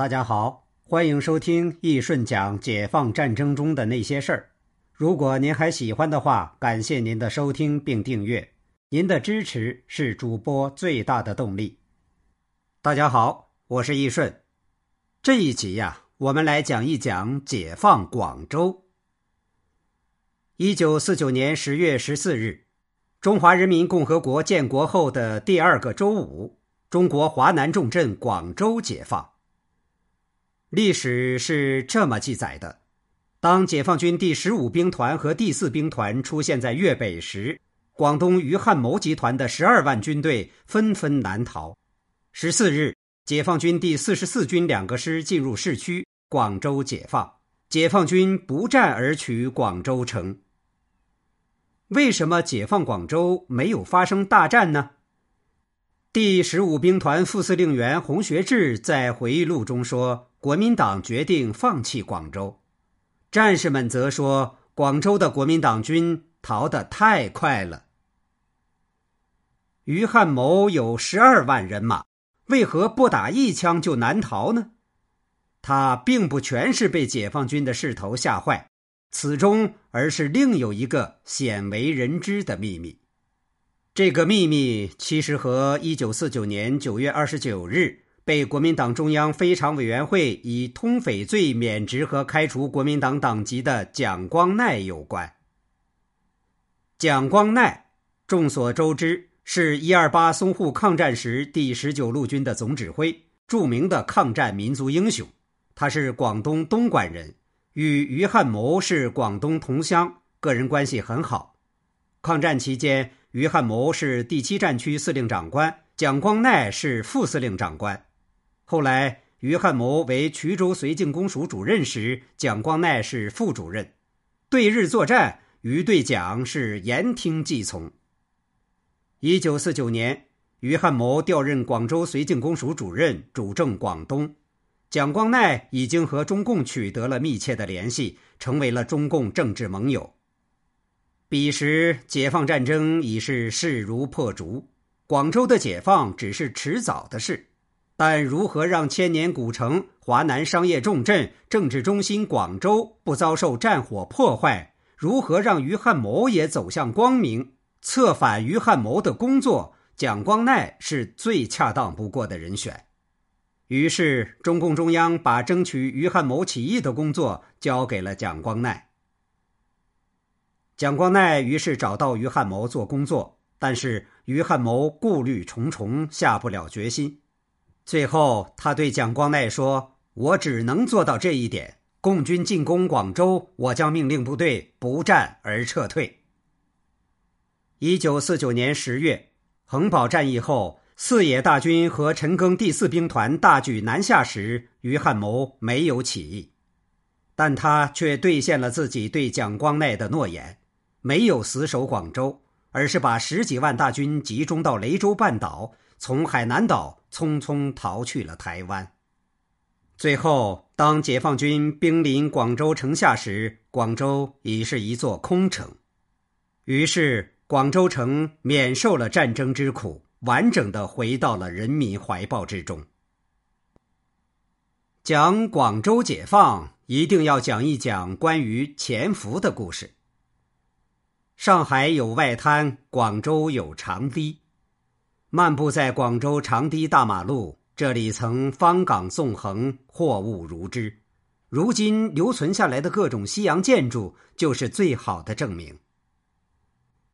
大家好，欢迎收听易顺讲解放战争中的那些事儿。如果您还喜欢的话，感谢您的收听并订阅，您的支持是主播最大的动力。大家好，我是易顺。这一集呀，我们来讲一讲解放广州。一九四九年十月十四日，中华人民共和国建国后的第二个周五。中国华南重镇广州解放。历史是这么记载的：当解放军第十五兵团和第四兵团出现在粤北时，广东余汉谋集团的十二万军队纷纷南逃。十四日，解放军第四十四军两个师进入市区，广州解放。解放军不战而取广州城。为什么解放广州没有发生大战呢？第十五兵团副司令员洪学智在回忆录中说：“国民党决定放弃广州。”战士们则说：“广州的国民党军逃得太快了。”于汉谋有十二万人马，为何不打一枪就难逃呢？他并不全是被解放军的势头吓坏，此中而是另有一个鲜为人知的秘密。这个秘密其实和一九四九年九月二十九日被国民党中央非常委员会以通匪罪免职和开除国民党党籍的蒋光鼐有关。蒋光鼐众所周知，是一二八淞沪抗战时第十九路军的总指挥，著名的抗战民族英雄。他是广东东莞人，与余汉谋是广东同乡，个人关系很好。抗战期间。于汉谋是第七战区司令长官，蒋光鼐是副司令长官。后来，于汉谋为衢州绥靖公署主任时，蒋光鼐是副主任。对日作战，于对蒋是言听计从。一九四九年，于汉谋调任广州绥靖公署主任，主政广东。蒋光鼐已经和中共取得了密切的联系，成为了中共政治盟友。彼时，解放战争已是势如破竹，广州的解放只是迟早的事。但如何让千年古城、华南商业重镇、政治中心广州不遭受战火破坏？如何让于汉谋也走向光明？策反于汉谋的工作，蒋光鼐是最恰当不过的人选。于是，中共中央把争取于汉谋起义的工作交给了蒋光鼐。蒋光鼐于是找到于汉谋做工作，但是于汉谋顾虑重重，下不了决心。最后，他对蒋光鼐说：“我只能做到这一点。共军进攻广州，我将命令部队不战而撤退。”一九四九年十月，衡宝战役后，四野大军和陈赓第四兵团大举南下时，于汉谋没有起义，但他却兑现了自己对蒋光鼐的诺言。没有死守广州，而是把十几万大军集中到雷州半岛，从海南岛匆匆逃去了台湾。最后，当解放军兵临广州城下时，广州已是一座空城。于是，广州城免受了战争之苦，完整的回到了人民怀抱之中。讲广州解放，一定要讲一讲关于潜伏的故事。上海有外滩，广州有长堤。漫步在广州长堤大马路，这里曾方港纵横，货物如织。如今留存下来的各种西洋建筑，就是最好的证明。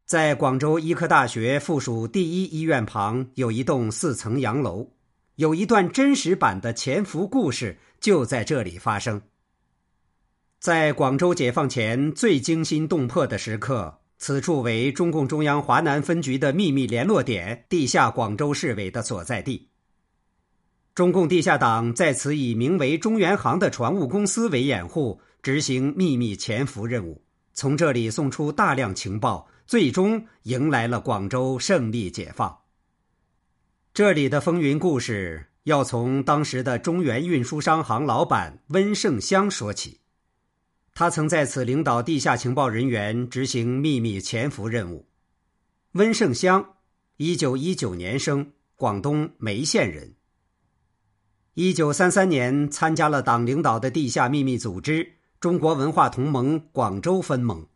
在广州医科大学附属第一医院旁，有一栋四层洋楼，有一段真实版的潜伏故事就在这里发生。在广州解放前最惊心动魄的时刻。此处为中共中央华南分局的秘密联络点——地下广州市委的所在地。中共地下党在此以名为中原航的船务公司为掩护，执行秘密潜伏任务，从这里送出大量情报，最终迎来了广州胜利解放。这里的风云故事要从当时的中原运输商行老板温盛香说起。他曾在此领导地下情报人员执行秘密潜伏任务。温盛湘，一九一九年生，广东梅县人。一九三三年参加了党领导的地下秘密组织中国文化同盟广州分盟。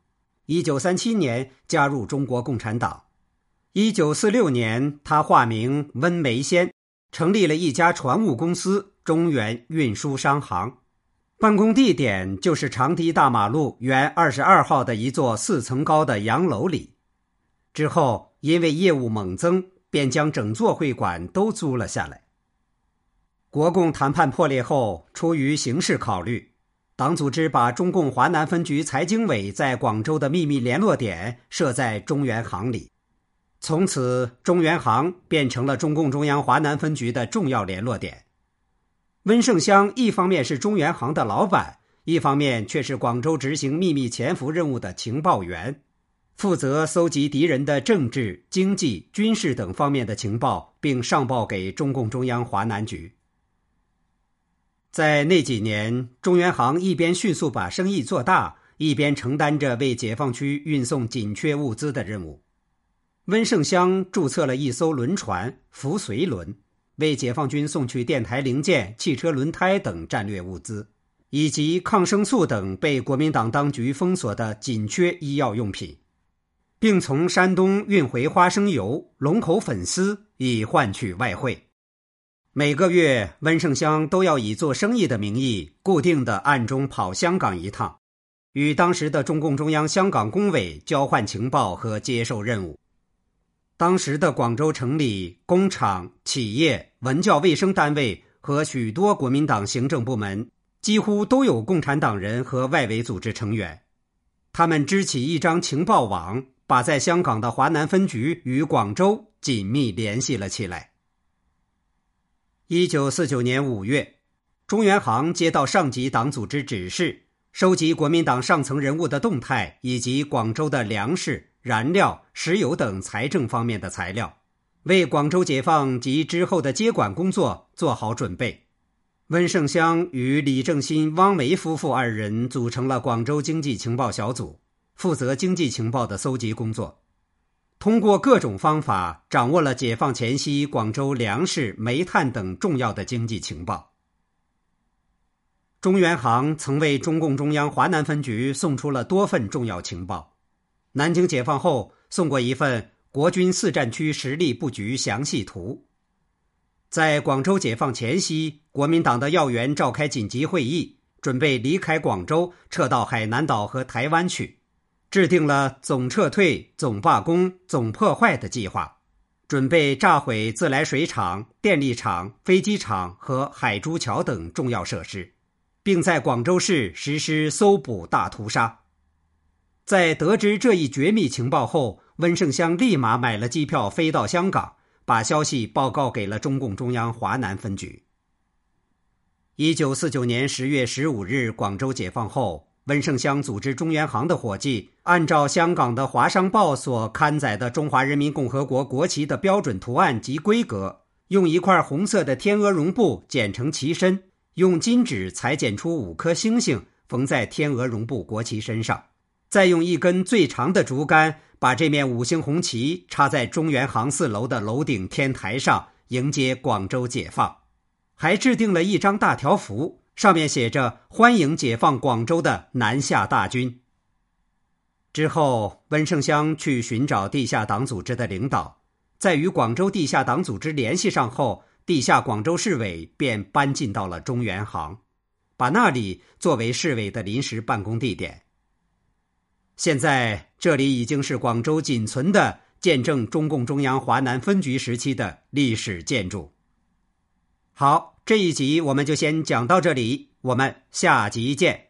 一九三七年加入中国共产党。一九四六年，他化名温梅仙，成立了一家船务公司——中原运输商行。办公地点就是长堤大马路原二十二号的一座四层高的洋楼里。之后，因为业务猛增，便将整座会馆都租了下来。国共谈判破裂后，出于形势考虑，党组织把中共华南分局财经委在广州的秘密联络点设在中原行里，从此中原行变成了中共中央华南分局的重要联络点。温盛湘一方面是中原行的老板，一方面却是广州执行秘密潜伏任务的情报员，负责搜集敌人的政治、经济、军事等方面的情报，并上报给中共中央华南局。在那几年，中原行一边迅速把生意做大，一边承担着为解放区运送紧缺物资的任务。温盛湘注册了一艘轮船“福绥轮”。为解放军送去电台零件、汽车轮胎等战略物资，以及抗生素等被国民党当局封锁的紧缺医药用品，并从山东运回花生油、龙口粉丝，以换取外汇。每个月，温盛湘都要以做生意的名义，固定的暗中跑香港一趟，与当时的中共中央香港工委交换情报和接受任务。当时的广州城里，工厂、企业、文教卫生单位和许多国民党行政部门，几乎都有共产党人和外围组织成员。他们支起一张情报网，把在香港的华南分局与广州紧密联系了起来。一九四九年五月，中原行接到上级党组织指示，收集国民党上层人物的动态以及广州的粮食。燃料、石油等财政方面的材料，为广州解放及之后的接管工作做好准备。温盛湘与李正新、汪维夫妇二人组成了广州经济情报小组，负责经济情报的搜集工作。通过各种方法，掌握了解放前夕广州粮食、煤炭等重要的经济情报。中原行曾为中共中央华南分局送出了多份重要情报。南京解放后，送过一份国军四战区实力布局详细图。在广州解放前夕，国民党的要员召开紧急会议，准备离开广州，撤到海南岛和台湾去，制定了总撤退、总罢工、总破坏的计划，准备炸毁自来水厂、电力厂、飞机场和海珠桥等重要设施，并在广州市实施搜捕大屠杀。在得知这一绝密情报后，温盛湘立马买了机票飞到香港，把消息报告给了中共中央华南分局。一九四九年十月十五日，广州解放后，温盛湘组织中原行的伙计，按照香港的《华商报》所刊载的中华人民共和国国旗的标准图案及规格，用一块红色的天鹅绒布剪成旗身，用金纸裁剪出五颗星星，缝在天鹅绒布国旗身上。再用一根最长的竹竿，把这面五星红旗插在中原行四楼的楼顶天台上，迎接广州解放。还制定了一张大条幅，上面写着“欢迎解放广州的南下大军”。之后，温盛湘去寻找地下党组织的领导，在与广州地下党组织联系上后，地下广州市委便搬进到了中原行，把那里作为市委的临时办公地点。现在这里已经是广州仅存的见证中共中央华南分局时期的历史建筑。好，这一集我们就先讲到这里，我们下集见。